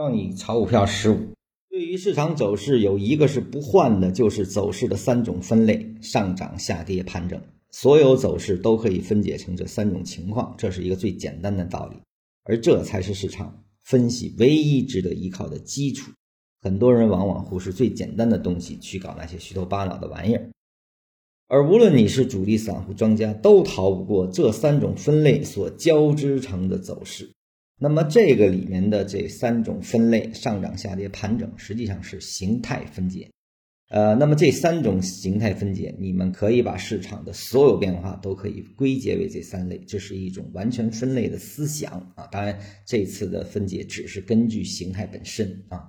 让你炒股票十五。对于市场走势，有一个是不换的，就是走势的三种分类：上涨、下跌、盘整。所有走势都可以分解成这三种情况，这是一个最简单的道理，而这才是市场分析唯一值得依靠的基础。很多人往往忽视最简单的东西，去搞那些虚头巴脑的玩意儿。而无论你是主力、散户、庄家，都逃不过这三种分类所交织成的走势。那么这个里面的这三种分类，上涨、下跌、盘整，实际上是形态分解。呃，那么这三种形态分解，你们可以把市场的所有变化都可以归结为这三类，这是一种完全分类的思想啊。当然，这次的分解只是根据形态本身啊。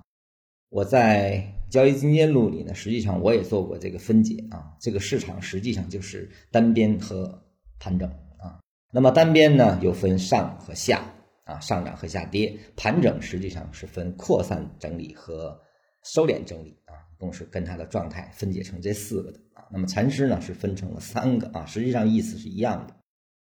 我在交易进阶录里呢，实际上我也做过这个分解啊。这个市场实际上就是单边和盘整啊。那么单边呢，又分上和下。啊，上涨和下跌，盘整实际上是分扩散整理和收敛整理啊，一共是跟它的状态分解成这四个的啊。那么禅师呢是分成了三个啊，实际上意思是一样的。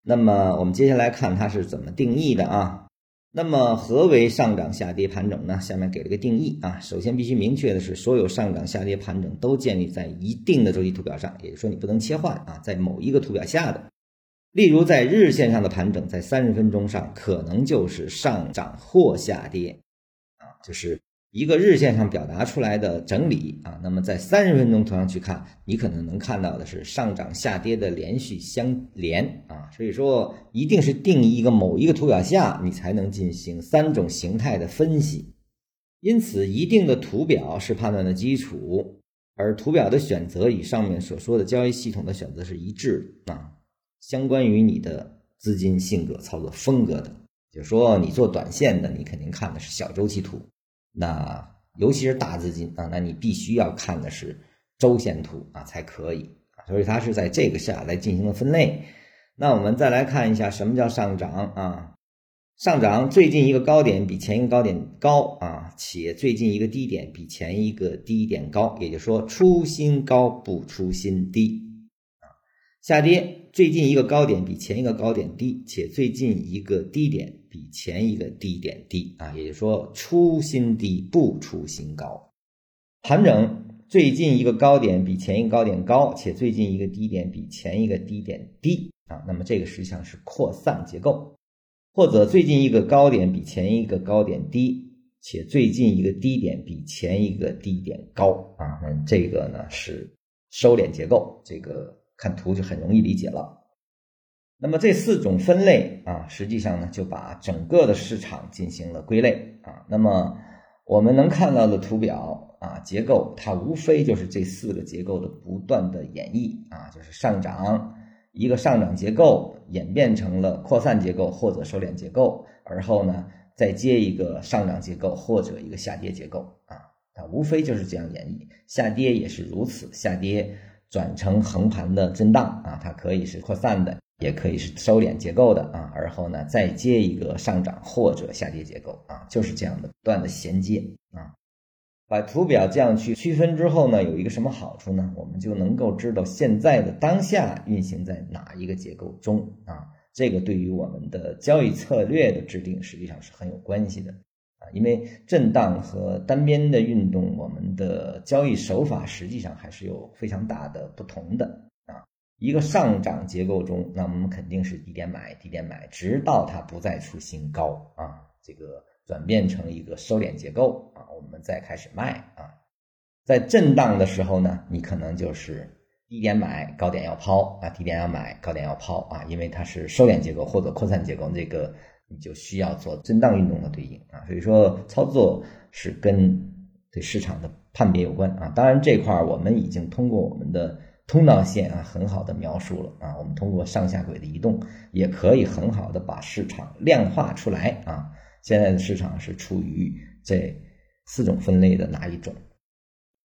那么我们接下来看它是怎么定义的啊？那么何为上涨、下跌、盘整呢？下面给了个定义啊。首先必须明确的是，所有上涨、下跌、盘整都建立在一定的周期图表上，也就是说你不能切换啊，在某一个图表下的。例如，在日线上的盘整，在三十分钟上可能就是上涨或下跌，啊，就是一个日线上表达出来的整理啊。那么在三十分钟图上去看，你可能能看到的是上涨下跌的连续相连啊。所以说，一定是定义一个某一个图表下，你才能进行三种形态的分析。因此，一定的图表是判断的基础，而图表的选择与上面所说的交易系统的选择是一致的啊。相关于你的资金性格、操作风格的，就说你做短线的，你肯定看的是小周期图；那尤其是大资金啊，那你必须要看的是周线图啊才可以啊。所以它是在这个下来进行了分类。那我们再来看一下什么叫上涨啊？上涨最近一个高点比前一个高点高啊，且最近一个低点比前一个低点高，也就是说出新高不出新低。下跌，最近一个高点比前一个高点低，且最近一个低点比前一个低点低啊，也就是说出新低不出新高。盘整，最近一个高点比前一个高点高，且最近一个低点比前一个低点低啊，那么这个实际上是扩散结构，或者最近一个高点比前一个高点低，且最近一个低点比前一个低点高啊，那这个呢是收敛结构，这个。看图就很容易理解了。那么这四种分类啊，实际上呢就把整个的市场进行了归类啊。那么我们能看到的图表啊结构，它无非就是这四个结构的不断的演绎啊，就是上涨一个上涨结构演变成了扩散结构或者收敛结构，而后呢再接一个上涨结构或者一个下跌结构啊，它无非就是这样演绎。下跌也是如此，下跌。转成横盘的震荡啊，它可以是扩散的，也可以是收敛结构的啊，而后呢再接一个上涨或者下跌结构啊，就是这样的不断的衔接啊。把图表这样去区分之后呢，有一个什么好处呢？我们就能够知道现在的当下运行在哪一个结构中啊，这个对于我们的交易策略的制定实际上是很有关系的。啊，因为震荡和单边的运动，我们的交易手法实际上还是有非常大的不同的啊。一个上涨结构中，那我们肯定是低点买，低点买，直到它不再出新高啊，这个转变成一个收敛结构啊，我们再开始卖啊。在震荡的时候呢，你可能就是低点买，高点要抛啊，低点要买，高点要抛啊，因为它是收敛结构或者扩散结构这个。你就需要做震荡运动的对应啊，所以说操作是跟对市场的判别有关啊。当然这块儿我们已经通过我们的通道线啊很好的描述了啊。我们通过上下轨的移动，也可以很好的把市场量化出来啊。现在的市场是处于这四种分类的哪一种